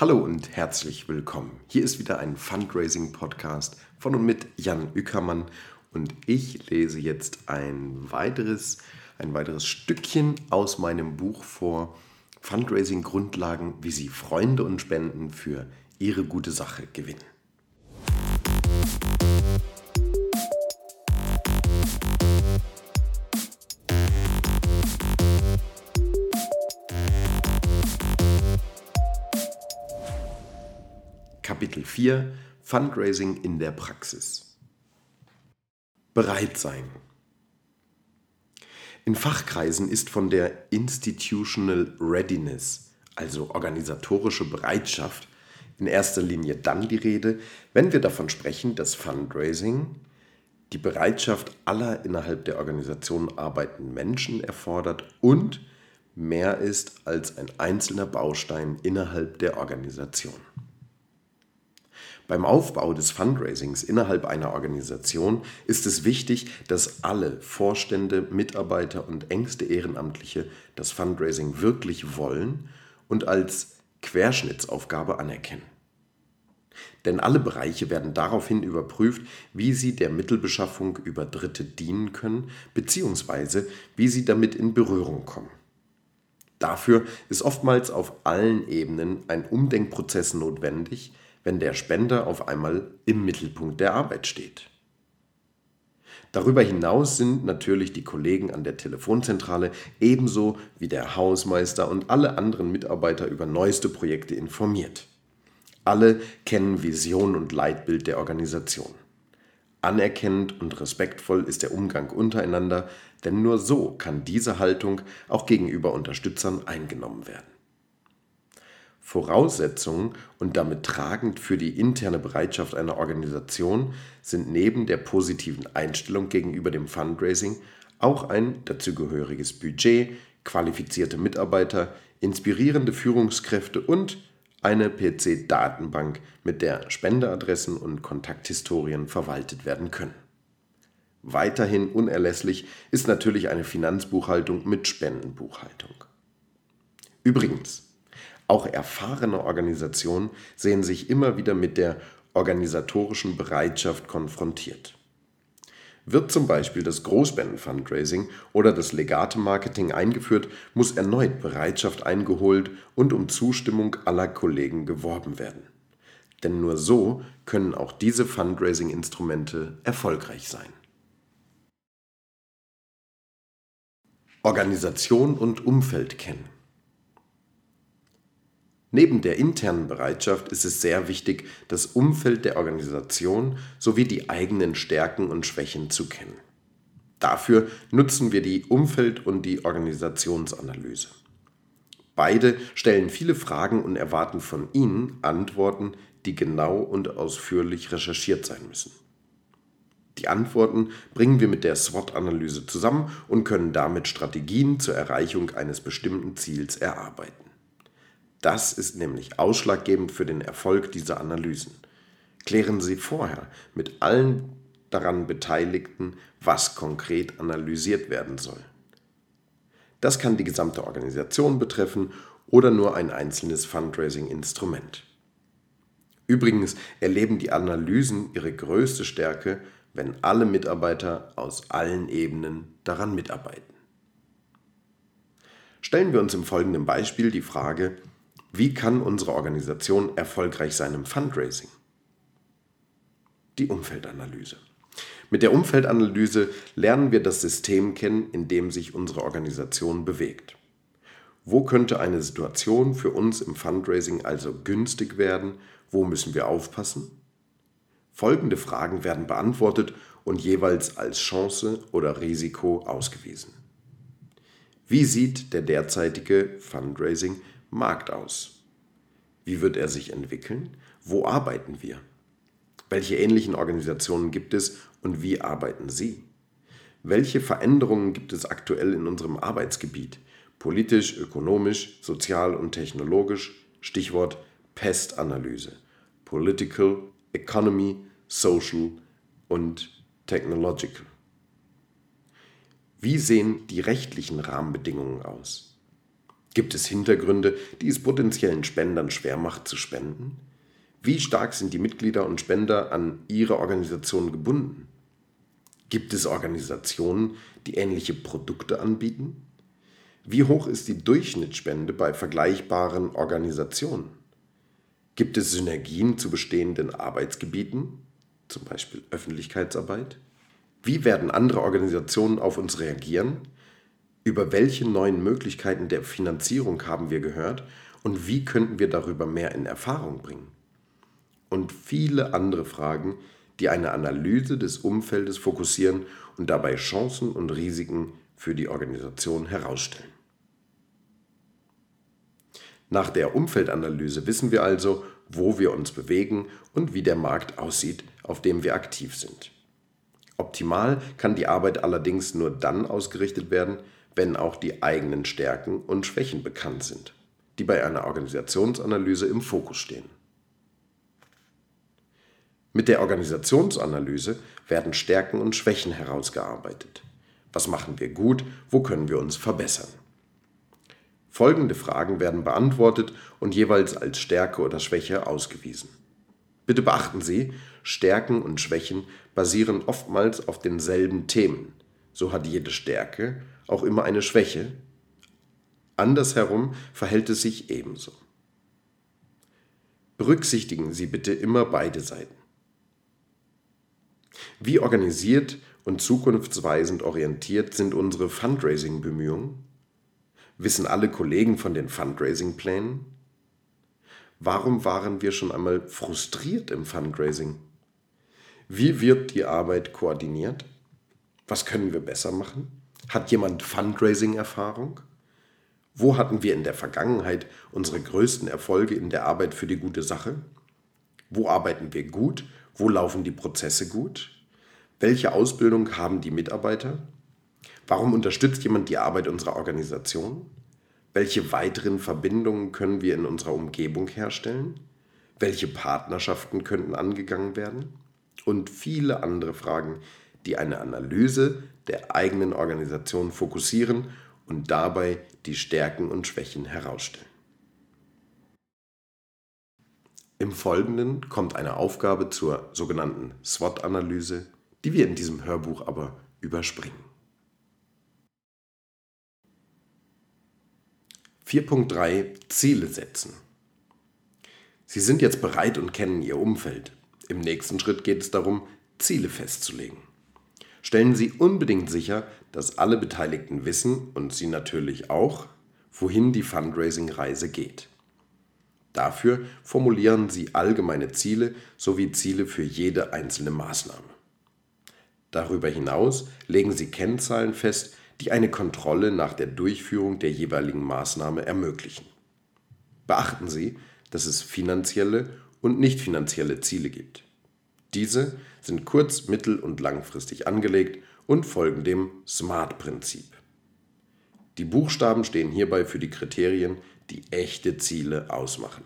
Hallo und herzlich willkommen. Hier ist wieder ein Fundraising-Podcast von und mit Jan Ückermann und ich lese jetzt ein weiteres, ein weiteres Stückchen aus meinem Buch vor Fundraising-Grundlagen, wie Sie Freunde und Spenden für Ihre gute Sache gewinnen. 4 Fundraising in der Praxis. Bereit sein. In Fachkreisen ist von der Institutional Readiness, also organisatorische Bereitschaft, in erster Linie dann die Rede, wenn wir davon sprechen, dass Fundraising die Bereitschaft aller innerhalb der Organisation arbeitenden Menschen erfordert und mehr ist als ein einzelner Baustein innerhalb der Organisation. Beim Aufbau des Fundraisings innerhalb einer Organisation ist es wichtig, dass alle Vorstände, Mitarbeiter und engste Ehrenamtliche das Fundraising wirklich wollen und als Querschnittsaufgabe anerkennen. Denn alle Bereiche werden daraufhin überprüft, wie sie der Mittelbeschaffung über Dritte dienen können bzw. wie sie damit in Berührung kommen. Dafür ist oftmals auf allen Ebenen ein Umdenkprozess notwendig, wenn der Spender auf einmal im Mittelpunkt der Arbeit steht. Darüber hinaus sind natürlich die Kollegen an der Telefonzentrale ebenso wie der Hausmeister und alle anderen Mitarbeiter über neueste Projekte informiert. Alle kennen Vision und Leitbild der Organisation. Anerkennend und respektvoll ist der Umgang untereinander, denn nur so kann diese Haltung auch gegenüber Unterstützern eingenommen werden. Voraussetzungen und damit tragend für die interne Bereitschaft einer Organisation sind neben der positiven Einstellung gegenüber dem Fundraising auch ein dazugehöriges Budget, qualifizierte Mitarbeiter, inspirierende Führungskräfte und eine PC-Datenbank, mit der Spendeadressen und Kontakthistorien verwaltet werden können. Weiterhin unerlässlich ist natürlich eine Finanzbuchhaltung mit Spendenbuchhaltung. Übrigens, auch erfahrene Organisationen sehen sich immer wieder mit der organisatorischen Bereitschaft konfrontiert. Wird zum Beispiel das Großspenden-Fundraising oder das Legate-Marketing eingeführt, muss erneut Bereitschaft eingeholt und um Zustimmung aller Kollegen geworben werden. Denn nur so können auch diese Fundraising-Instrumente erfolgreich sein. Organisation und Umfeld kennen. Neben der internen Bereitschaft ist es sehr wichtig, das Umfeld der Organisation sowie die eigenen Stärken und Schwächen zu kennen. Dafür nutzen wir die Umfeld- und die Organisationsanalyse. Beide stellen viele Fragen und erwarten von Ihnen Antworten, die genau und ausführlich recherchiert sein müssen. Die Antworten bringen wir mit der SWOT-Analyse zusammen und können damit Strategien zur Erreichung eines bestimmten Ziels erarbeiten. Das ist nämlich ausschlaggebend für den Erfolg dieser Analysen. Klären Sie vorher mit allen daran Beteiligten, was konkret analysiert werden soll. Das kann die gesamte Organisation betreffen oder nur ein einzelnes Fundraising-Instrument. Übrigens erleben die Analysen ihre größte Stärke, wenn alle Mitarbeiter aus allen Ebenen daran mitarbeiten. Stellen wir uns im folgenden Beispiel die Frage, wie kann unsere Organisation erfolgreich sein im Fundraising? Die Umfeldanalyse. Mit der Umfeldanalyse lernen wir das System kennen, in dem sich unsere Organisation bewegt. Wo könnte eine Situation für uns im Fundraising also günstig werden? Wo müssen wir aufpassen? Folgende Fragen werden beantwortet und jeweils als Chance oder Risiko ausgewiesen. Wie sieht der derzeitige Fundraising Markt aus? Wie wird er sich entwickeln? Wo arbeiten wir? Welche ähnlichen Organisationen gibt es und wie arbeiten sie? Welche Veränderungen gibt es aktuell in unserem Arbeitsgebiet? Politisch, ökonomisch, sozial und technologisch? Stichwort Pestanalyse. Political, Economy, Social und Technological. Wie sehen die rechtlichen Rahmenbedingungen aus? Gibt es Hintergründe, die es potenziellen Spendern schwer macht zu spenden? Wie stark sind die Mitglieder und Spender an ihre Organisation gebunden? Gibt es Organisationen, die ähnliche Produkte anbieten? Wie hoch ist die Durchschnittsspende bei vergleichbaren Organisationen? Gibt es Synergien zu bestehenden Arbeitsgebieten, zum Beispiel Öffentlichkeitsarbeit? Wie werden andere Organisationen auf uns reagieren? Über welche neuen Möglichkeiten der Finanzierung haben wir gehört und wie könnten wir darüber mehr in Erfahrung bringen? Und viele andere Fragen, die eine Analyse des Umfeldes fokussieren und dabei Chancen und Risiken für die Organisation herausstellen. Nach der Umfeldanalyse wissen wir also, wo wir uns bewegen und wie der Markt aussieht, auf dem wir aktiv sind. Optimal kann die Arbeit allerdings nur dann ausgerichtet werden, wenn auch die eigenen Stärken und Schwächen bekannt sind, die bei einer Organisationsanalyse im Fokus stehen. Mit der Organisationsanalyse werden Stärken und Schwächen herausgearbeitet. Was machen wir gut, wo können wir uns verbessern? Folgende Fragen werden beantwortet und jeweils als Stärke oder Schwäche ausgewiesen. Bitte beachten Sie, Stärken und Schwächen basieren oftmals auf denselben Themen. So hat jede Stärke auch immer eine Schwäche. Andersherum verhält es sich ebenso. Berücksichtigen Sie bitte immer beide Seiten. Wie organisiert und zukunftsweisend orientiert sind unsere Fundraising-Bemühungen? Wissen alle Kollegen von den Fundraising-Plänen? Warum waren wir schon einmal frustriert im Fundraising? Wie wird die Arbeit koordiniert? Was können wir besser machen? Hat jemand Fundraising-Erfahrung? Wo hatten wir in der Vergangenheit unsere größten Erfolge in der Arbeit für die gute Sache? Wo arbeiten wir gut? Wo laufen die Prozesse gut? Welche Ausbildung haben die Mitarbeiter? Warum unterstützt jemand die Arbeit unserer Organisation? Welche weiteren Verbindungen können wir in unserer Umgebung herstellen? Welche Partnerschaften könnten angegangen werden? Und viele andere Fragen, die eine Analyse der eigenen Organisation fokussieren und dabei die Stärken und Schwächen herausstellen. Im Folgenden kommt eine Aufgabe zur sogenannten SWOT-Analyse, die wir in diesem Hörbuch aber überspringen. 4.3 Ziele setzen. Sie sind jetzt bereit und kennen Ihr Umfeld. Im nächsten Schritt geht es darum, Ziele festzulegen. Stellen Sie unbedingt sicher, dass alle Beteiligten wissen und Sie natürlich auch, wohin die Fundraising-Reise geht. Dafür formulieren Sie allgemeine Ziele sowie Ziele für jede einzelne Maßnahme. Darüber hinaus legen Sie Kennzahlen fest, die eine Kontrolle nach der Durchführung der jeweiligen Maßnahme ermöglichen. Beachten Sie, dass es finanzielle und nicht finanzielle Ziele gibt. Diese sind kurz-, mittel- und langfristig angelegt und folgen dem SMART-Prinzip. Die Buchstaben stehen hierbei für die Kriterien, die echte Ziele ausmachen.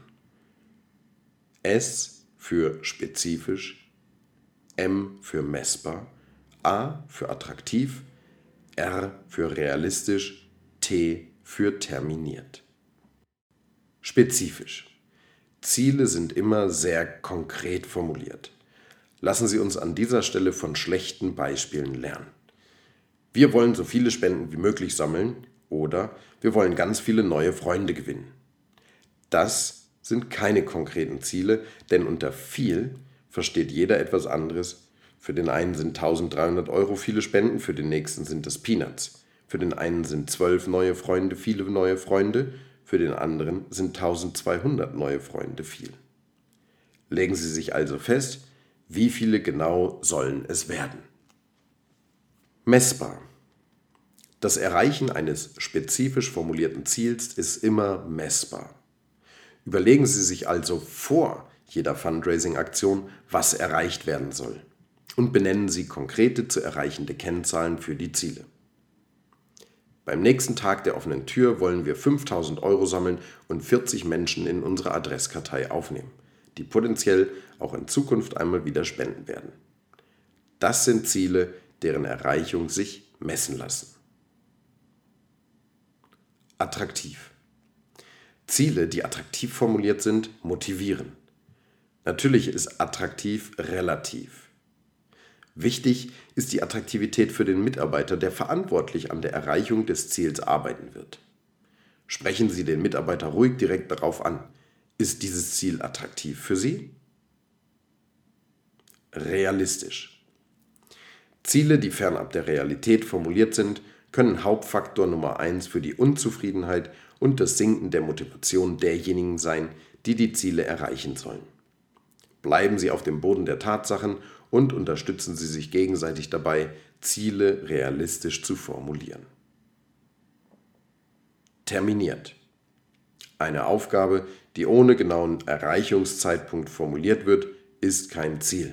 S für spezifisch, M für messbar, A für attraktiv, R für realistisch, T für terminiert. Spezifisch. Ziele sind immer sehr konkret formuliert. Lassen Sie uns an dieser Stelle von schlechten Beispielen lernen. Wir wollen so viele Spenden wie möglich sammeln oder wir wollen ganz viele neue Freunde gewinnen. Das sind keine konkreten Ziele, denn unter viel versteht jeder etwas anderes für den einen sind 1300 Euro viele Spenden, für den nächsten sind es Peanuts. Für den einen sind 12 neue Freunde viele neue Freunde, für den anderen sind 1200 neue Freunde viel. Legen Sie sich also fest, wie viele genau sollen es werden. Messbar. Das Erreichen eines spezifisch formulierten Ziels ist immer messbar. Überlegen Sie sich also vor jeder Fundraising-Aktion, was erreicht werden soll und benennen Sie konkrete zu erreichende Kennzahlen für die Ziele. Beim nächsten Tag der offenen Tür wollen wir 5000 Euro sammeln und 40 Menschen in unsere Adresskartei aufnehmen, die potenziell auch in Zukunft einmal wieder spenden werden. Das sind Ziele, deren Erreichung sich messen lassen. Attraktiv. Ziele, die attraktiv formuliert sind, motivieren. Natürlich ist attraktiv relativ. Wichtig ist die Attraktivität für den Mitarbeiter, der verantwortlich an der Erreichung des Ziels arbeiten wird. Sprechen Sie den Mitarbeiter ruhig direkt darauf an. Ist dieses Ziel attraktiv für Sie? Realistisch. Ziele, die fernab der Realität formuliert sind, können Hauptfaktor Nummer 1 für die Unzufriedenheit und das Sinken der Motivation derjenigen sein, die die Ziele erreichen sollen. Bleiben Sie auf dem Boden der Tatsachen und unterstützen Sie sich gegenseitig dabei, Ziele realistisch zu formulieren. Terminiert. Eine Aufgabe, die ohne genauen Erreichungszeitpunkt formuliert wird, ist kein Ziel.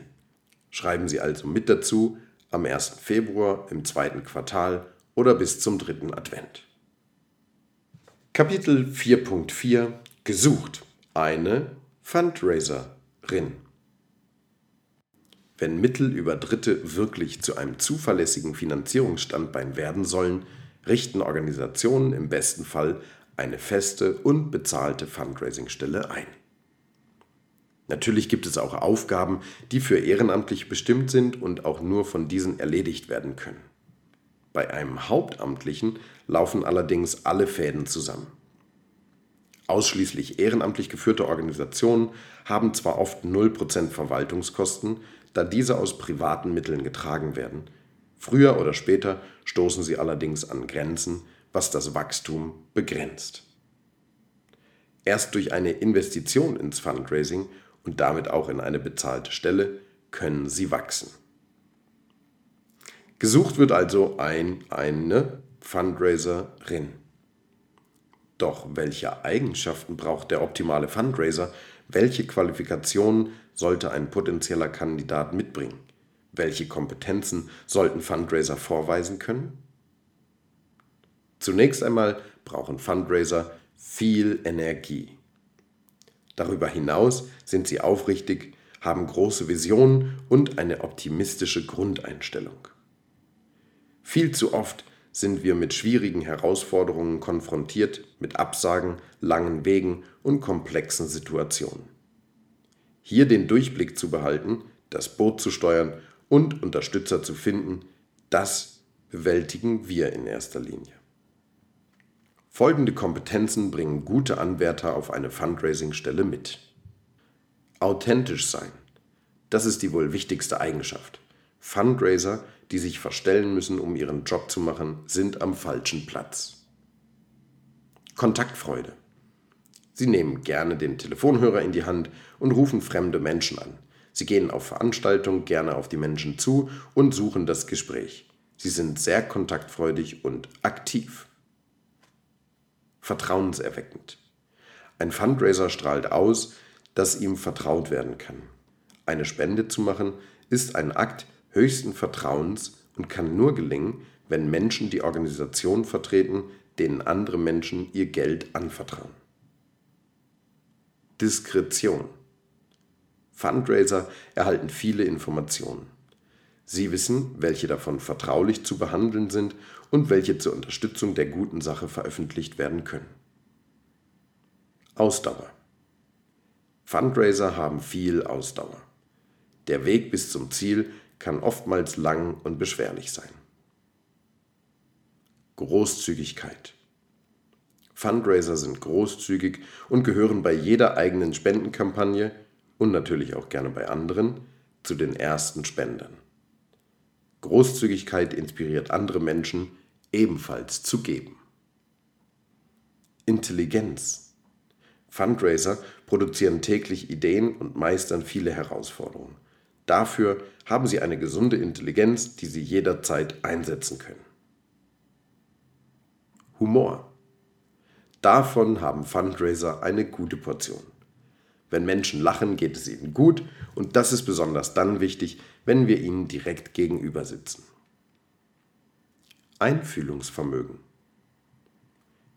Schreiben Sie also mit dazu am 1. Februar, im zweiten Quartal oder bis zum dritten Advent. Kapitel 4.4 Gesucht. Eine Fundraiserin. Wenn Mittel über Dritte wirklich zu einem zuverlässigen Finanzierungsstandbein werden sollen, richten Organisationen im besten Fall eine feste und bezahlte Fundraisingstelle ein. Natürlich gibt es auch Aufgaben, die für ehrenamtlich bestimmt sind und auch nur von diesen erledigt werden können. Bei einem Hauptamtlichen laufen allerdings alle Fäden zusammen. Ausschließlich ehrenamtlich geführte Organisationen haben zwar oft 0% Verwaltungskosten, da diese aus privaten Mitteln getragen werden. Früher oder später stoßen sie allerdings an Grenzen, was das Wachstum begrenzt. Erst durch eine Investition ins Fundraising und damit auch in eine bezahlte Stelle können sie wachsen. Gesucht wird also ein, eine Fundraiserin. Doch welche Eigenschaften braucht der optimale Fundraiser? Welche Qualifikationen sollte ein potenzieller Kandidat mitbringen? Welche Kompetenzen sollten Fundraiser vorweisen können? Zunächst einmal brauchen Fundraiser viel Energie. Darüber hinaus sind sie aufrichtig, haben große Visionen und eine optimistische Grundeinstellung. Viel zu oft sind wir mit schwierigen Herausforderungen konfrontiert, mit Absagen, langen Wegen und komplexen Situationen. Hier den Durchblick zu behalten, das Boot zu steuern und Unterstützer zu finden, das bewältigen wir in erster Linie. Folgende Kompetenzen bringen gute Anwärter auf eine Fundraising-Stelle mit. Authentisch sein. Das ist die wohl wichtigste Eigenschaft. Fundraiser die sich verstellen müssen, um ihren Job zu machen, sind am falschen Platz. Kontaktfreude. Sie nehmen gerne den Telefonhörer in die Hand und rufen fremde Menschen an. Sie gehen auf Veranstaltungen gerne auf die Menschen zu und suchen das Gespräch. Sie sind sehr kontaktfreudig und aktiv. Vertrauenserweckend. Ein Fundraiser strahlt aus, dass ihm vertraut werden kann. Eine Spende zu machen ist ein Akt, höchsten Vertrauens und kann nur gelingen, wenn Menschen die Organisation vertreten, denen andere Menschen ihr Geld anvertrauen. Diskretion. Fundraiser erhalten viele Informationen. Sie wissen, welche davon vertraulich zu behandeln sind und welche zur Unterstützung der guten Sache veröffentlicht werden können. Ausdauer. Fundraiser haben viel Ausdauer. Der Weg bis zum Ziel kann oftmals lang und beschwerlich sein. Großzügigkeit. Fundraiser sind großzügig und gehören bei jeder eigenen Spendenkampagne und natürlich auch gerne bei anderen zu den ersten Spendern. Großzügigkeit inspiriert andere Menschen, ebenfalls zu geben. Intelligenz. Fundraiser produzieren täglich Ideen und meistern viele Herausforderungen. Dafür haben sie eine gesunde Intelligenz, die sie jederzeit einsetzen können. Humor. Davon haben Fundraiser eine gute Portion. Wenn Menschen lachen, geht es ihnen gut und das ist besonders dann wichtig, wenn wir ihnen direkt gegenüber sitzen. Einfühlungsvermögen.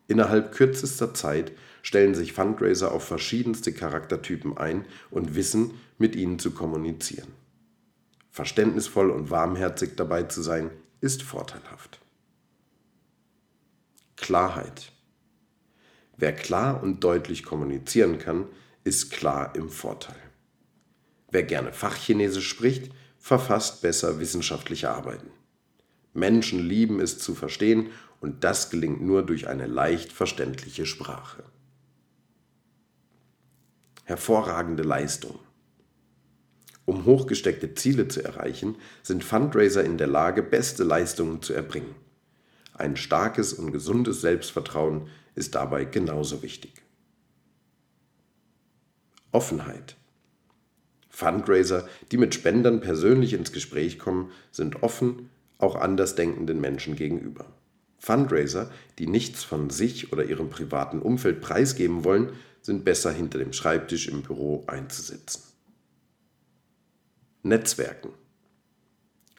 Innerhalb kürzester Zeit stellen sich Fundraiser auf verschiedenste Charaktertypen ein und wissen, mit ihnen zu kommunizieren. Verständnisvoll und warmherzig dabei zu sein, ist vorteilhaft. Klarheit. Wer klar und deutlich kommunizieren kann, ist klar im Vorteil. Wer gerne Fachchinesisch spricht, verfasst besser wissenschaftliche Arbeiten. Menschen lieben es zu verstehen und das gelingt nur durch eine leicht verständliche Sprache. Hervorragende Leistung. Um hochgesteckte Ziele zu erreichen, sind Fundraiser in der Lage, beste Leistungen zu erbringen. Ein starkes und gesundes Selbstvertrauen ist dabei genauso wichtig. Offenheit. Fundraiser, die mit Spendern persönlich ins Gespräch kommen, sind offen, auch andersdenkenden Menschen gegenüber. Fundraiser, die nichts von sich oder ihrem privaten Umfeld preisgeben wollen, sind besser hinter dem Schreibtisch im Büro einzusetzen. Netzwerken.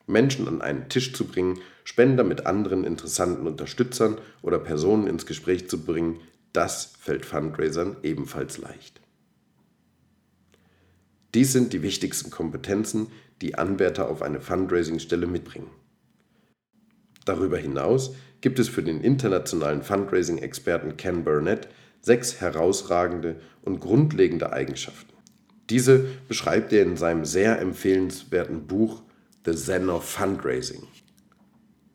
Menschen an einen Tisch zu bringen, Spender mit anderen interessanten Unterstützern oder Personen ins Gespräch zu bringen, das fällt Fundraisern ebenfalls leicht. Dies sind die wichtigsten Kompetenzen, die Anwärter auf eine Fundraising-Stelle mitbringen. Darüber hinaus gibt es für den internationalen Fundraising-Experten Ken Burnett sechs herausragende und grundlegende Eigenschaften. Diese beschreibt er in seinem sehr empfehlenswerten Buch The Zen of Fundraising.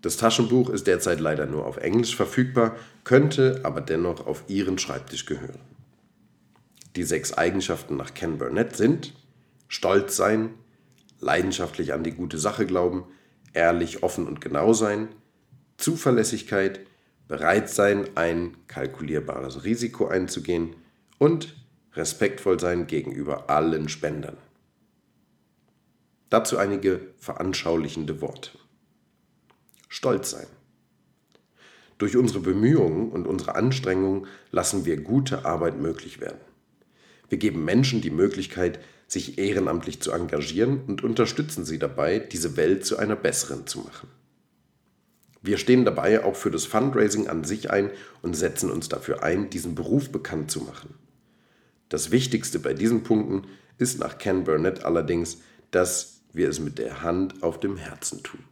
Das Taschenbuch ist derzeit leider nur auf Englisch verfügbar, könnte aber dennoch auf Ihren Schreibtisch gehören. Die sechs Eigenschaften nach Ken Burnett sind Stolz sein, leidenschaftlich an die gute Sache glauben, ehrlich, offen und genau sein, Zuverlässigkeit, bereit sein, ein kalkulierbares Risiko einzugehen und respektvoll sein gegenüber allen Spendern. Dazu einige veranschaulichende Worte. Stolz sein. Durch unsere Bemühungen und unsere Anstrengungen lassen wir gute Arbeit möglich werden. Wir geben Menschen die Möglichkeit, sich ehrenamtlich zu engagieren und unterstützen sie dabei, diese Welt zu einer besseren zu machen. Wir stehen dabei auch für das Fundraising an sich ein und setzen uns dafür ein, diesen Beruf bekannt zu machen. Das Wichtigste bei diesen Punkten ist nach Ken Burnett allerdings, dass wir es mit der Hand auf dem Herzen tun.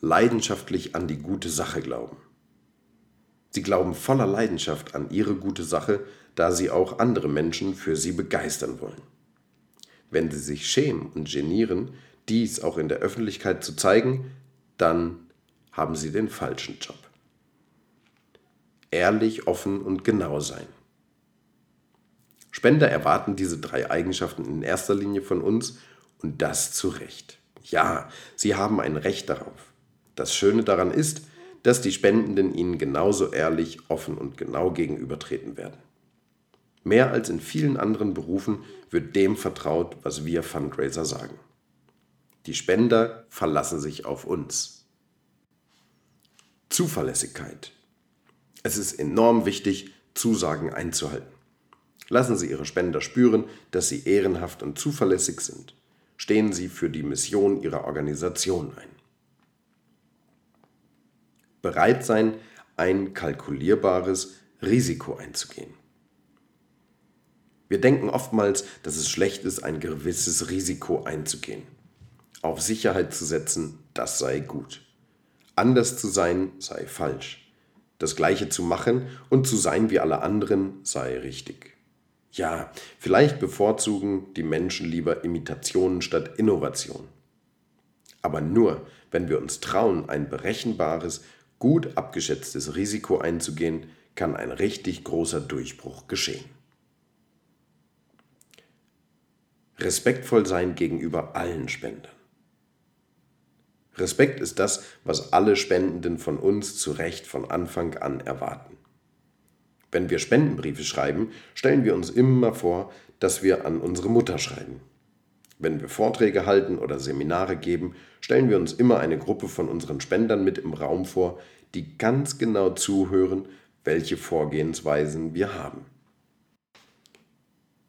Leidenschaftlich an die gute Sache glauben. Sie glauben voller Leidenschaft an ihre gute Sache, da sie auch andere Menschen für sie begeistern wollen. Wenn sie sich schämen und genieren, dies auch in der Öffentlichkeit zu zeigen, dann haben sie den falschen Job. Ehrlich, offen und genau sein. Spender erwarten diese drei Eigenschaften in erster Linie von uns und das zu Recht. Ja, sie haben ein Recht darauf. Das Schöne daran ist, dass die Spendenden ihnen genauso ehrlich, offen und genau gegenübertreten werden. Mehr als in vielen anderen Berufen wird dem vertraut, was wir Fundraiser sagen. Die Spender verlassen sich auf uns. Zuverlässigkeit. Es ist enorm wichtig, Zusagen einzuhalten. Lassen Sie Ihre Spender spüren, dass Sie ehrenhaft und zuverlässig sind. Stehen Sie für die Mission Ihrer Organisation ein bereit sein, ein kalkulierbares Risiko einzugehen. Wir denken oftmals, dass es schlecht ist, ein gewisses Risiko einzugehen. Auf Sicherheit zu setzen, das sei gut. Anders zu sein, sei falsch. Das Gleiche zu machen und zu sein wie alle anderen, sei richtig. Ja, vielleicht bevorzugen die Menschen lieber Imitationen statt Innovation. Aber nur, wenn wir uns trauen, ein berechenbares gut abgeschätztes Risiko einzugehen, kann ein richtig großer Durchbruch geschehen. Respektvoll sein gegenüber allen Spendern. Respekt ist das, was alle Spendenden von uns zu Recht von Anfang an erwarten. Wenn wir Spendenbriefe schreiben, stellen wir uns immer vor, dass wir an unsere Mutter schreiben. Wenn wir Vorträge halten oder Seminare geben, stellen wir uns immer eine Gruppe von unseren Spendern mit im Raum vor, die ganz genau zuhören, welche Vorgehensweisen wir haben.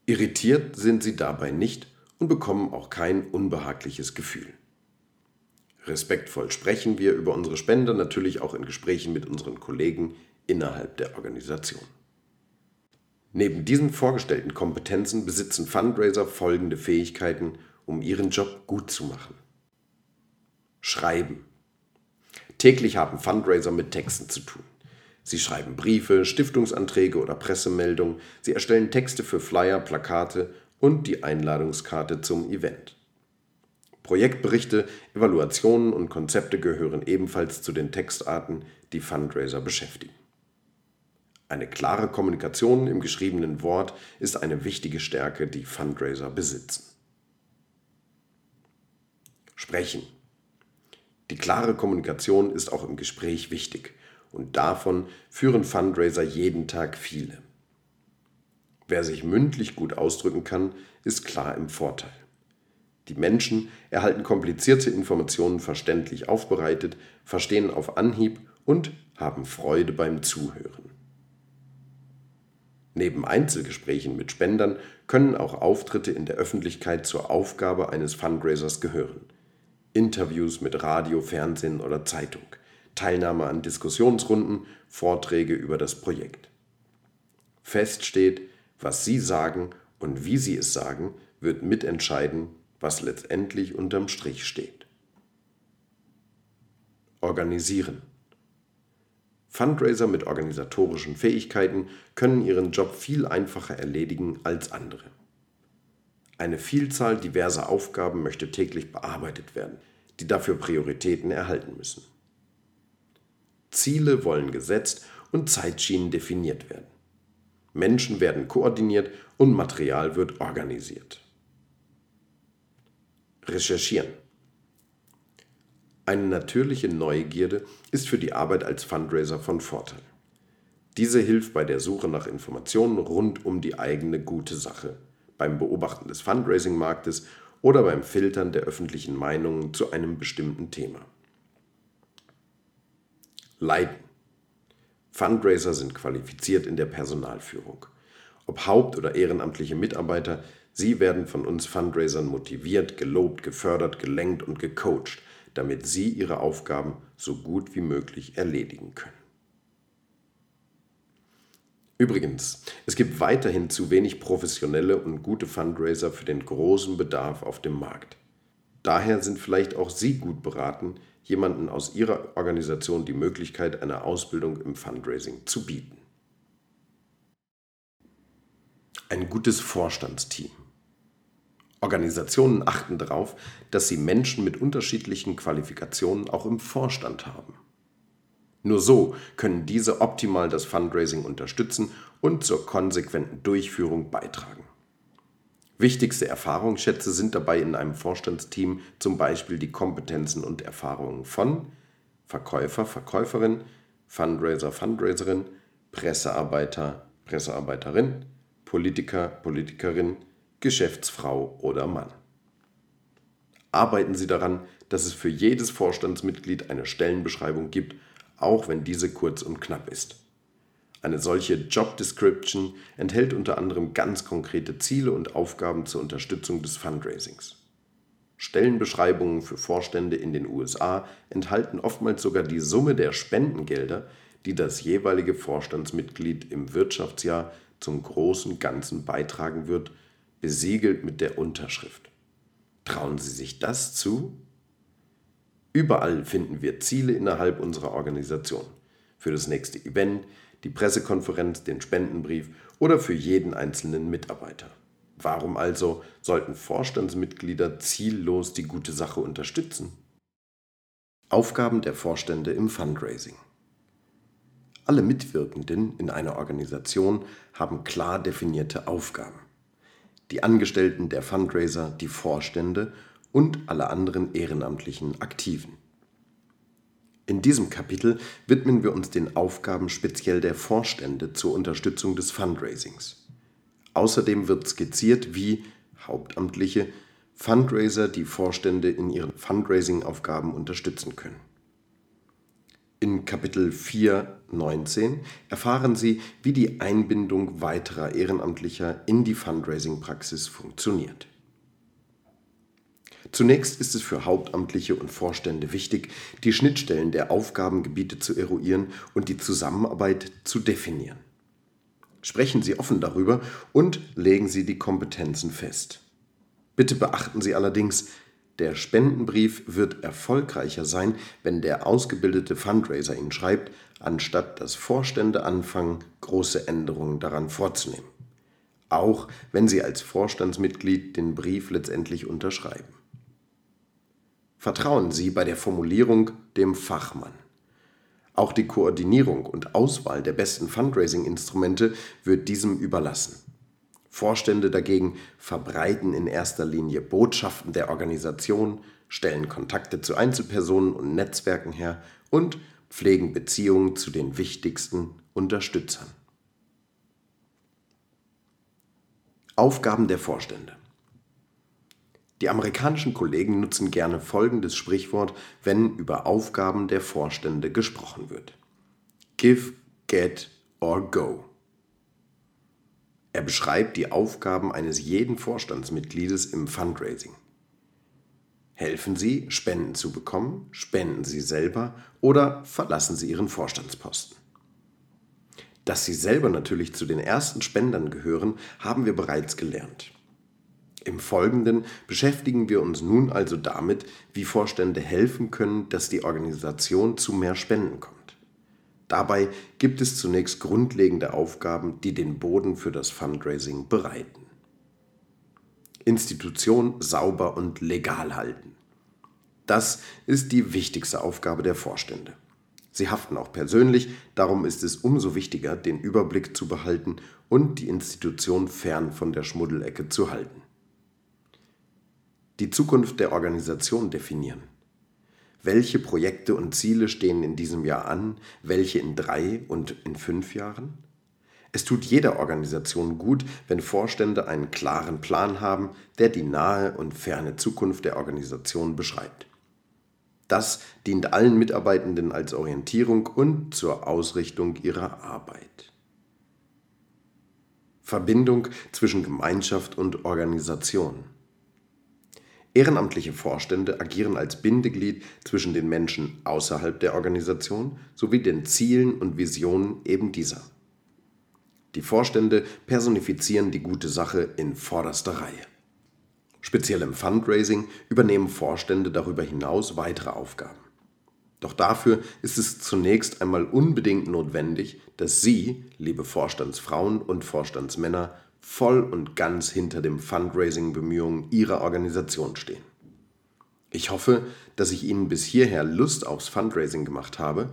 Irritiert sind sie dabei nicht und bekommen auch kein unbehagliches Gefühl. Respektvoll sprechen wir über unsere Spender natürlich auch in Gesprächen mit unseren Kollegen innerhalb der Organisation. Neben diesen vorgestellten Kompetenzen besitzen Fundraiser folgende Fähigkeiten, um ihren Job gut zu machen. Schreiben. Täglich haben Fundraiser mit Texten zu tun. Sie schreiben Briefe, Stiftungsanträge oder Pressemeldungen, sie erstellen Texte für Flyer, Plakate und die Einladungskarte zum Event. Projektberichte, Evaluationen und Konzepte gehören ebenfalls zu den Textarten, die Fundraiser beschäftigen. Eine klare Kommunikation im geschriebenen Wort ist eine wichtige Stärke, die Fundraiser besitzen. Sprechen. Die klare Kommunikation ist auch im Gespräch wichtig und davon führen Fundraiser jeden Tag viele. Wer sich mündlich gut ausdrücken kann, ist klar im Vorteil. Die Menschen erhalten komplizierte Informationen verständlich aufbereitet, verstehen auf Anhieb und haben Freude beim Zuhören. Neben Einzelgesprächen mit Spendern können auch Auftritte in der Öffentlichkeit zur Aufgabe eines Fundraisers gehören. Interviews mit Radio, Fernsehen oder Zeitung, Teilnahme an Diskussionsrunden, Vorträge über das Projekt. Fest steht, was Sie sagen und wie Sie es sagen, wird mitentscheiden, was letztendlich unterm Strich steht. Organisieren. Fundraiser mit organisatorischen Fähigkeiten können ihren Job viel einfacher erledigen als andere. Eine Vielzahl diverser Aufgaben möchte täglich bearbeitet werden, die dafür Prioritäten erhalten müssen. Ziele wollen gesetzt und Zeitschienen definiert werden. Menschen werden koordiniert und Material wird organisiert. Recherchieren. Eine natürliche Neugierde ist für die Arbeit als Fundraiser von Vorteil. Diese hilft bei der Suche nach Informationen rund um die eigene gute Sache, beim Beobachten des Fundraising-Marktes oder beim Filtern der öffentlichen Meinungen zu einem bestimmten Thema. Leiden. Fundraiser sind qualifiziert in der Personalführung. Ob haupt- oder ehrenamtliche Mitarbeiter, Sie werden von uns Fundraisern motiviert, gelobt, gefördert, gelenkt und gecoacht, damit Sie Ihre Aufgaben so gut wie möglich erledigen können. Übrigens, es gibt weiterhin zu wenig professionelle und gute Fundraiser für den großen Bedarf auf dem Markt. Daher sind vielleicht auch Sie gut beraten, jemanden aus Ihrer Organisation die Möglichkeit einer Ausbildung im Fundraising zu bieten. Ein gutes Vorstandsteam. Organisationen achten darauf, dass sie Menschen mit unterschiedlichen Qualifikationen auch im Vorstand haben. Nur so können diese optimal das Fundraising unterstützen und zur konsequenten Durchführung beitragen. Wichtigste Erfahrungsschätze sind dabei in einem Vorstandsteam zum Beispiel die Kompetenzen und Erfahrungen von Verkäufer, Verkäuferin, Fundraiser, Fundraiserin, Pressearbeiter, Pressearbeiterin, Politiker, Politikerin, Geschäftsfrau oder Mann. Arbeiten Sie daran, dass es für jedes Vorstandsmitglied eine Stellenbeschreibung gibt, auch wenn diese kurz und knapp ist. Eine solche Job Description enthält unter anderem ganz konkrete Ziele und Aufgaben zur Unterstützung des Fundraisings. Stellenbeschreibungen für Vorstände in den USA enthalten oftmals sogar die Summe der Spendengelder, die das jeweilige Vorstandsmitglied im Wirtschaftsjahr zum großen Ganzen beitragen wird besiegelt mit der Unterschrift. Trauen Sie sich das zu? Überall finden wir Ziele innerhalb unserer Organisation. Für das nächste Event, die Pressekonferenz, den Spendenbrief oder für jeden einzelnen Mitarbeiter. Warum also sollten Vorstandsmitglieder ziellos die gute Sache unterstützen? Aufgaben der Vorstände im Fundraising. Alle Mitwirkenden in einer Organisation haben klar definierte Aufgaben die Angestellten der Fundraiser, die Vorstände und alle anderen ehrenamtlichen Aktiven. In diesem Kapitel widmen wir uns den Aufgaben speziell der Vorstände zur Unterstützung des Fundraisings. Außerdem wird skizziert, wie Hauptamtliche Fundraiser die Vorstände in ihren Fundraising-Aufgaben unterstützen können. In Kapitel 4.19 erfahren Sie, wie die Einbindung weiterer Ehrenamtlicher in die Fundraising-Praxis funktioniert. Zunächst ist es für Hauptamtliche und Vorstände wichtig, die Schnittstellen der Aufgabengebiete zu eruieren und die Zusammenarbeit zu definieren. Sprechen Sie offen darüber und legen Sie die Kompetenzen fest. Bitte beachten Sie allerdings, Der Spendenbrief wird erfolgreicher sein, wenn der ausgebildete Fundraiser ihn schreibt, anstatt dass Vorstände anfangen, große Änderungen daran vorzunehmen. Auch wenn sie als Vorstandsmitglied den Brief letztendlich unterschreiben. Vertrauen Sie bei der Formulierung dem Fachmann. Auch die Koordinierung und Auswahl der besten Fundraising-Instrumente wird diesem überlassen. Vorstände dagegen verbreiten in erster Linie Botschaften der Organisation, stellen Kontakte zu Einzelpersonen und Netzwerken her und pflegen Beziehungen zu den wichtigsten Unterstützern. Aufgaben der Vorstände Die amerikanischen Kollegen nutzen gerne folgendes Sprichwort, wenn über Aufgaben der Vorstände gesprochen wird. Give, get or go. Er beschreibt die Aufgaben eines jeden Vorstandsmitgliedes im Fundraising. Helfen Sie, Spenden zu bekommen, spenden Sie selber oder verlassen Sie Ihren Vorstandsposten. Dass Sie selber natürlich zu den ersten Spendern gehören, haben wir bereits gelernt. Im Folgenden beschäftigen wir uns nun also damit, wie Vorstände helfen können, dass die Organisation zu mehr Spenden kommt. Dabei gibt es zunächst grundlegende Aufgaben, die den Boden für das Fundraising bereiten. Institution sauber und legal halten. Das ist die wichtigste Aufgabe der Vorstände. Sie haften auch persönlich, darum ist es umso wichtiger, den Überblick zu behalten und die Institution fern von der Schmuddelecke zu halten. Die Zukunft der Organisation definieren. Welche Projekte und Ziele stehen in diesem Jahr an, welche in drei und in fünf Jahren? Es tut jeder Organisation gut, wenn Vorstände einen klaren Plan haben, der die nahe und ferne Zukunft der Organisation beschreibt. Das dient allen Mitarbeitenden als Orientierung und zur Ausrichtung ihrer Arbeit. Verbindung zwischen Gemeinschaft und Organisation. Ehrenamtliche Vorstände agieren als Bindeglied zwischen den Menschen außerhalb der Organisation sowie den Zielen und Visionen eben dieser. Die Vorstände personifizieren die gute Sache in vorderster Reihe. Speziell im Fundraising übernehmen Vorstände darüber hinaus weitere Aufgaben. Doch dafür ist es zunächst einmal unbedingt notwendig, dass Sie, liebe Vorstandsfrauen und Vorstandsmänner, voll und ganz hinter dem Fundraising-Bemühungen Ihrer Organisation stehen. Ich hoffe, dass ich Ihnen bis hierher Lust aufs Fundraising gemacht habe.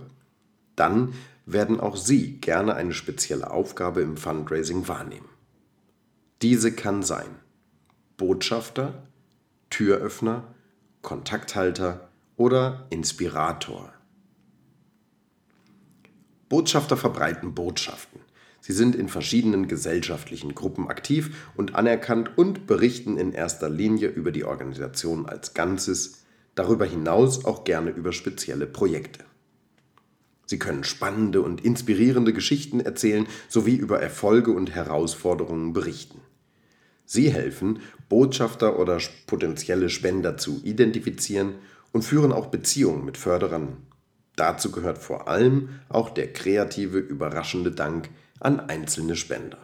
Dann werden auch Sie gerne eine spezielle Aufgabe im Fundraising wahrnehmen. Diese kann sein Botschafter, Türöffner, Kontakthalter oder Inspirator. Botschafter verbreiten Botschaften. Sie sind in verschiedenen gesellschaftlichen Gruppen aktiv und anerkannt und berichten in erster Linie über die Organisation als Ganzes, darüber hinaus auch gerne über spezielle Projekte. Sie können spannende und inspirierende Geschichten erzählen sowie über Erfolge und Herausforderungen berichten. Sie helfen, Botschafter oder potenzielle Spender zu identifizieren und führen auch Beziehungen mit Förderern. Dazu gehört vor allem auch der kreative, überraschende Dank an einzelne Spender.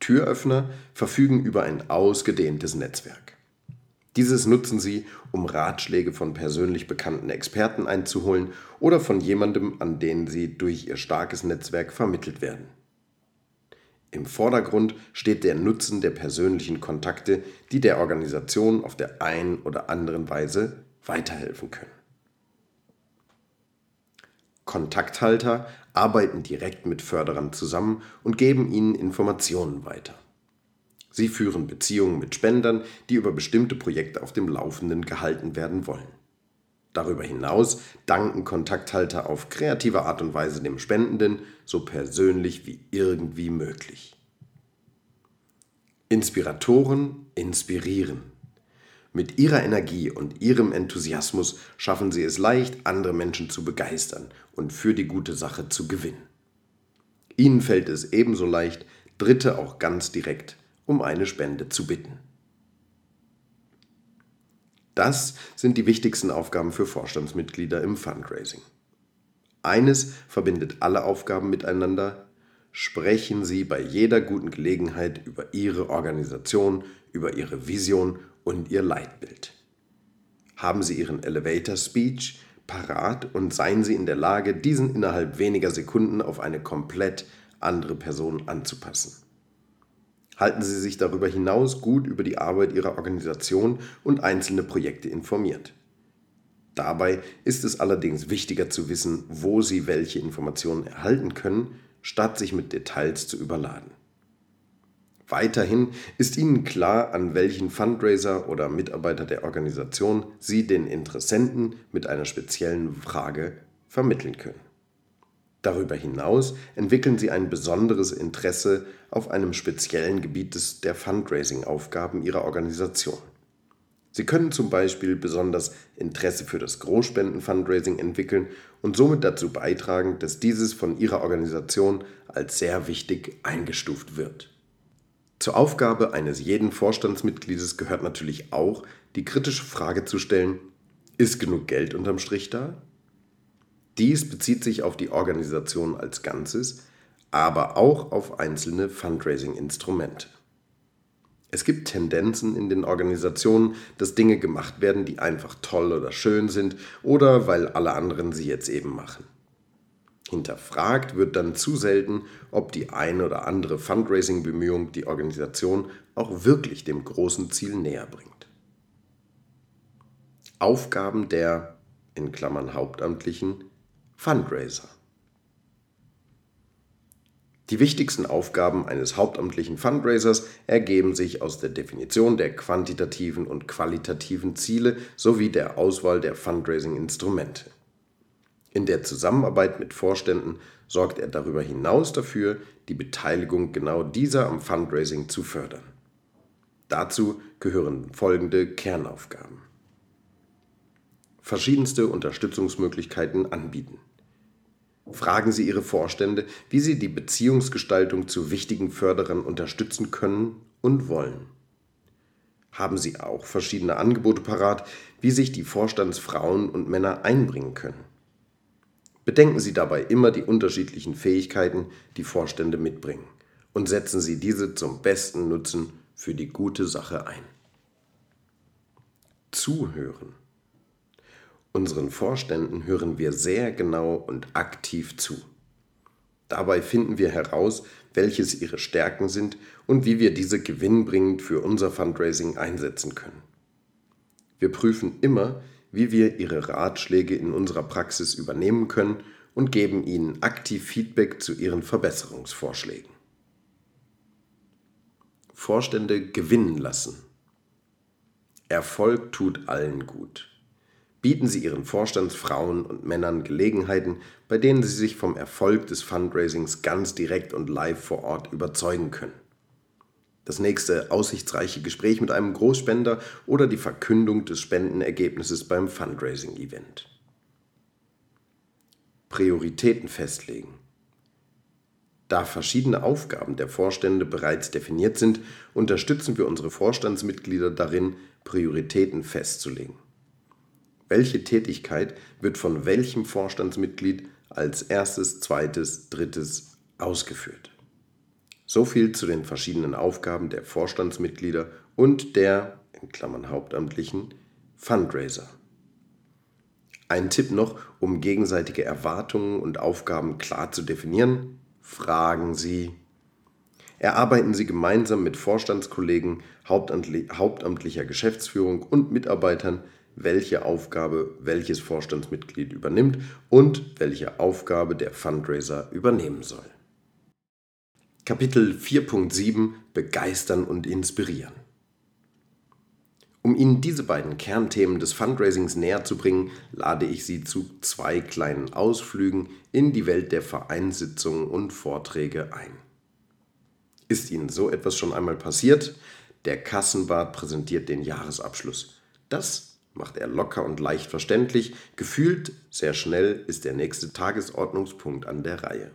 Türöffner verfügen über ein ausgedehntes Netzwerk. Dieses nutzen sie, um Ratschläge von persönlich bekannten Experten einzuholen oder von jemandem, an den sie durch ihr starkes Netzwerk vermittelt werden. Im Vordergrund steht der Nutzen der persönlichen Kontakte, die der Organisation auf der einen oder anderen Weise weiterhelfen können. Kontakthalter arbeiten direkt mit Förderern zusammen und geben ihnen Informationen weiter. Sie führen Beziehungen mit Spendern, die über bestimmte Projekte auf dem Laufenden gehalten werden wollen. Darüber hinaus danken Kontakthalter auf kreative Art und Weise dem Spendenden, so persönlich wie irgendwie möglich. Inspiratoren inspirieren. Mit ihrer Energie und ihrem Enthusiasmus schaffen sie es leicht, andere Menschen zu begeistern und für die gute Sache zu gewinnen. Ihnen fällt es ebenso leicht, Dritte auch ganz direkt um eine Spende zu bitten. Das sind die wichtigsten Aufgaben für Vorstandsmitglieder im Fundraising. Eines verbindet alle Aufgaben miteinander, sprechen Sie bei jeder guten Gelegenheit über Ihre Organisation, über Ihre Vision und Ihr Leitbild. Haben Sie Ihren Elevator Speech parat und seien Sie in der Lage, diesen innerhalb weniger Sekunden auf eine komplett andere Person anzupassen. Halten Sie sich darüber hinaus gut über die Arbeit Ihrer Organisation und einzelne Projekte informiert. Dabei ist es allerdings wichtiger zu wissen, wo Sie welche Informationen erhalten können, statt sich mit Details zu überladen. Weiterhin ist Ihnen klar, an welchen Fundraiser oder Mitarbeiter der Organisation Sie den Interessenten mit einer speziellen Frage vermitteln können. Darüber hinaus entwickeln Sie ein besonderes Interesse auf einem speziellen Gebiet des, der Fundraising-Aufgaben Ihrer Organisation. Sie können zum Beispiel besonders Interesse für das Großspenden-Fundraising entwickeln und somit dazu beitragen, dass dieses von Ihrer Organisation als sehr wichtig eingestuft wird. Zur Aufgabe eines jeden Vorstandsmitgliedes gehört natürlich auch, die kritische Frage zu stellen, ist genug Geld unterm Strich da? Dies bezieht sich auf die Organisation als Ganzes, aber auch auf einzelne Fundraising-Instrumente. Es gibt Tendenzen in den Organisationen, dass Dinge gemacht werden, die einfach toll oder schön sind oder weil alle anderen sie jetzt eben machen. Hinterfragt wird dann zu selten, ob die eine oder andere Fundraising-Bemühung die Organisation auch wirklich dem großen Ziel näher bringt. Aufgaben der in Klammern Hauptamtlichen Fundraiser. Die wichtigsten Aufgaben eines hauptamtlichen Fundraisers ergeben sich aus der Definition der quantitativen und qualitativen Ziele sowie der Auswahl der Fundraising-Instrumente. In der Zusammenarbeit mit Vorständen sorgt er darüber hinaus dafür, die Beteiligung genau dieser am Fundraising zu fördern. Dazu gehören folgende Kernaufgaben. Verschiedenste Unterstützungsmöglichkeiten anbieten. Fragen Sie Ihre Vorstände, wie Sie die Beziehungsgestaltung zu wichtigen Förderern unterstützen können und wollen. Haben Sie auch verschiedene Angebote parat, wie sich die Vorstandsfrauen und Männer einbringen können. Bedenken Sie dabei immer die unterschiedlichen Fähigkeiten, die Vorstände mitbringen und setzen Sie diese zum besten Nutzen für die gute Sache ein. Zuhören. Unseren Vorständen hören wir sehr genau und aktiv zu. Dabei finden wir heraus, welches ihre Stärken sind und wie wir diese gewinnbringend für unser Fundraising einsetzen können. Wir prüfen immer, wie wir Ihre Ratschläge in unserer Praxis übernehmen können und geben Ihnen aktiv Feedback zu Ihren Verbesserungsvorschlägen. Vorstände gewinnen lassen. Erfolg tut allen gut. Bieten Sie Ihren Vorstandsfrauen und Männern Gelegenheiten, bei denen Sie sich vom Erfolg des Fundraisings ganz direkt und live vor Ort überzeugen können das nächste aussichtsreiche Gespräch mit einem Großspender oder die Verkündung des Spendenergebnisses beim Fundraising-Event. Prioritäten festlegen. Da verschiedene Aufgaben der Vorstände bereits definiert sind, unterstützen wir unsere Vorstandsmitglieder darin, Prioritäten festzulegen. Welche Tätigkeit wird von welchem Vorstandsmitglied als erstes, zweites, drittes ausgeführt? So viel zu den verschiedenen Aufgaben der Vorstandsmitglieder und der in Klammern Hauptamtlichen Fundraiser. Ein Tipp noch, um gegenseitige Erwartungen und Aufgaben klar zu definieren, fragen Sie. Erarbeiten Sie gemeinsam mit Vorstandskollegen, hauptamtlicher Geschäftsführung und Mitarbeitern, welche Aufgabe welches Vorstandsmitglied übernimmt und welche Aufgabe der Fundraiser übernehmen soll. Kapitel 4.7 Begeistern und inspirieren. Um Ihnen diese beiden Kernthemen des Fundraisings näher zu bringen, lade ich Sie zu zwei kleinen Ausflügen in die Welt der Vereinssitzungen und Vorträge ein. Ist Ihnen so etwas schon einmal passiert? Der Kassenwart präsentiert den Jahresabschluss. Das macht er locker und leicht verständlich. Gefühlt sehr schnell ist der nächste Tagesordnungspunkt an der Reihe.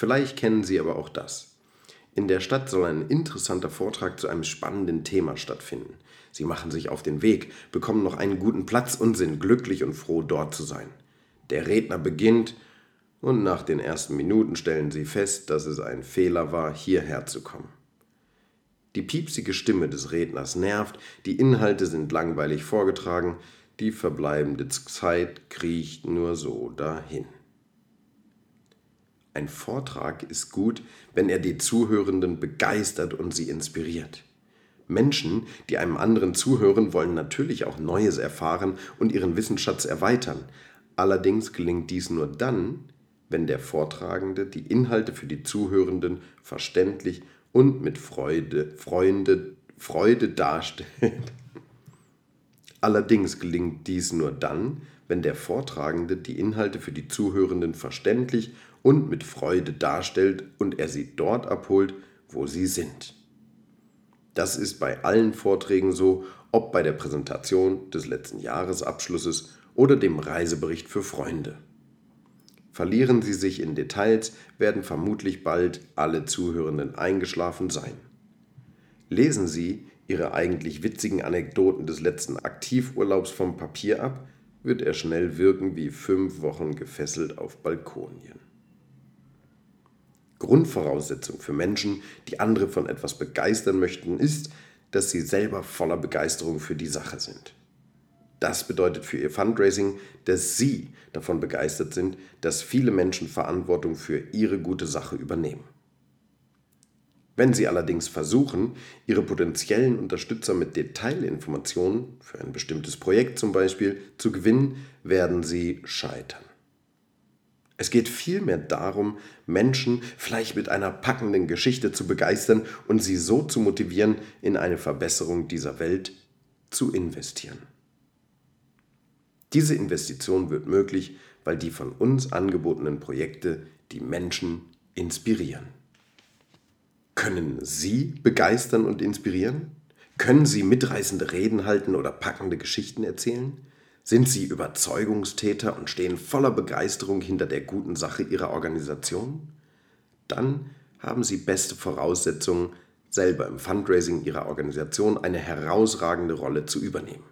Vielleicht kennen Sie aber auch das. In der Stadt soll ein interessanter Vortrag zu einem spannenden Thema stattfinden. Sie machen sich auf den Weg, bekommen noch einen guten Platz und sind glücklich und froh, dort zu sein. Der Redner beginnt und nach den ersten Minuten stellen Sie fest, dass es ein Fehler war, hierher zu kommen. Die piepsige Stimme des Redners nervt, die Inhalte sind langweilig vorgetragen, die verbleibende Zeit kriecht nur so dahin. Ein Vortrag ist gut, wenn er die Zuhörenden begeistert und sie inspiriert. Menschen, die einem anderen zuhören, wollen natürlich auch Neues erfahren und ihren Wissensschatz erweitern. Allerdings gelingt dies nur dann, wenn der Vortragende die Inhalte für die Zuhörenden verständlich und mit Freude, Freunde, Freude darstellt. Allerdings gelingt dies nur dann, wenn der Vortragende die Inhalte für die Zuhörenden verständlich und mit Freude darstellt und er sie dort abholt, wo sie sind. Das ist bei allen Vorträgen so, ob bei der Präsentation des letzten Jahresabschlusses oder dem Reisebericht für Freunde. Verlieren Sie sich in Details, werden vermutlich bald alle Zuhörenden eingeschlafen sein. Lesen Sie Ihre eigentlich witzigen Anekdoten des letzten Aktivurlaubs vom Papier ab, wird er schnell wirken wie fünf Wochen gefesselt auf Balkonien. Grundvoraussetzung für Menschen, die andere von etwas begeistern möchten, ist, dass sie selber voller Begeisterung für die Sache sind. Das bedeutet für ihr Fundraising, dass sie davon begeistert sind, dass viele Menschen Verantwortung für ihre gute Sache übernehmen. Wenn Sie allerdings versuchen, Ihre potenziellen Unterstützer mit Detailinformationen für ein bestimmtes Projekt zum Beispiel zu gewinnen, werden Sie scheitern. Es geht vielmehr darum, Menschen vielleicht mit einer packenden Geschichte zu begeistern und sie so zu motivieren, in eine Verbesserung dieser Welt zu investieren. Diese Investition wird möglich, weil die von uns angebotenen Projekte die Menschen inspirieren. Können Sie begeistern und inspirieren? Können Sie mitreißende Reden halten oder packende Geschichten erzählen? Sind Sie Überzeugungstäter und stehen voller Begeisterung hinter der guten Sache Ihrer Organisation? Dann haben Sie beste Voraussetzungen, selber im Fundraising Ihrer Organisation eine herausragende Rolle zu übernehmen.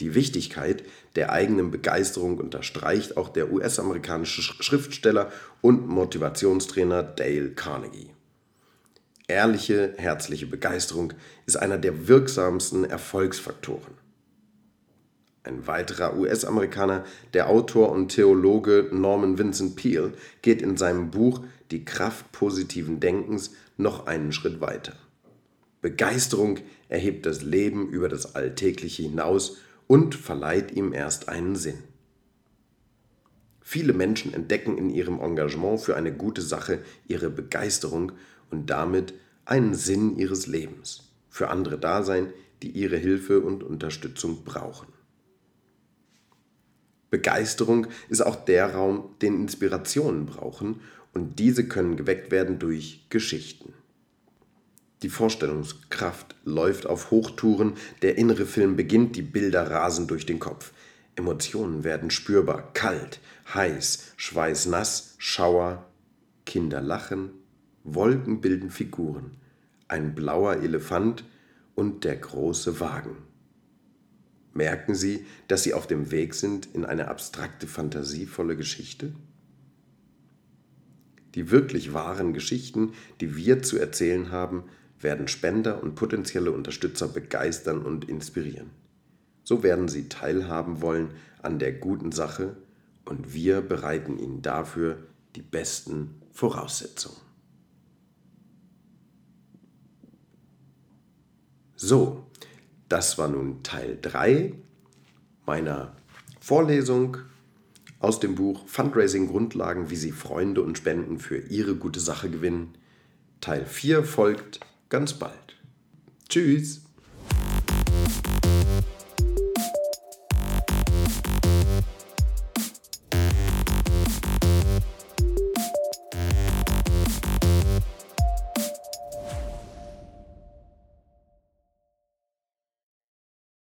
Die Wichtigkeit der eigenen Begeisterung unterstreicht auch der US-amerikanische Schriftsteller und Motivationstrainer Dale Carnegie. Ehrliche, herzliche Begeisterung ist einer der wirksamsten Erfolgsfaktoren. Ein weiterer US-Amerikaner, der Autor und Theologe Norman Vincent Peale, geht in seinem Buch Die Kraft positiven Denkens noch einen Schritt weiter. Begeisterung erhebt das Leben über das Alltägliche hinaus und verleiht ihm erst einen Sinn. Viele Menschen entdecken in ihrem Engagement für eine gute Sache ihre Begeisterung und damit einen Sinn ihres Lebens, für andere Dasein, die ihre Hilfe und Unterstützung brauchen. Begeisterung ist auch der Raum, den Inspirationen brauchen und diese können geweckt werden durch Geschichten. Die Vorstellungskraft läuft auf Hochtouren, der innere Film beginnt, die Bilder rasen durch den Kopf. Emotionen werden spürbar, kalt, heiß, schweißnass, Schauer, Kinder lachen, Wolken bilden Figuren, ein blauer Elefant und der große Wagen. Merken Sie, dass Sie auf dem Weg sind in eine abstrakte, fantasievolle Geschichte? Die wirklich wahren Geschichten, die wir zu erzählen haben, werden Spender und potenzielle Unterstützer begeistern und inspirieren. So werden sie teilhaben wollen an der guten Sache und wir bereiten ihnen dafür die besten Voraussetzungen. So, das war nun Teil 3 meiner Vorlesung aus dem Buch Fundraising Grundlagen, wie Sie Freunde und Spenden für Ihre gute Sache gewinnen. Teil 4 folgt ganz bald. Tschüss!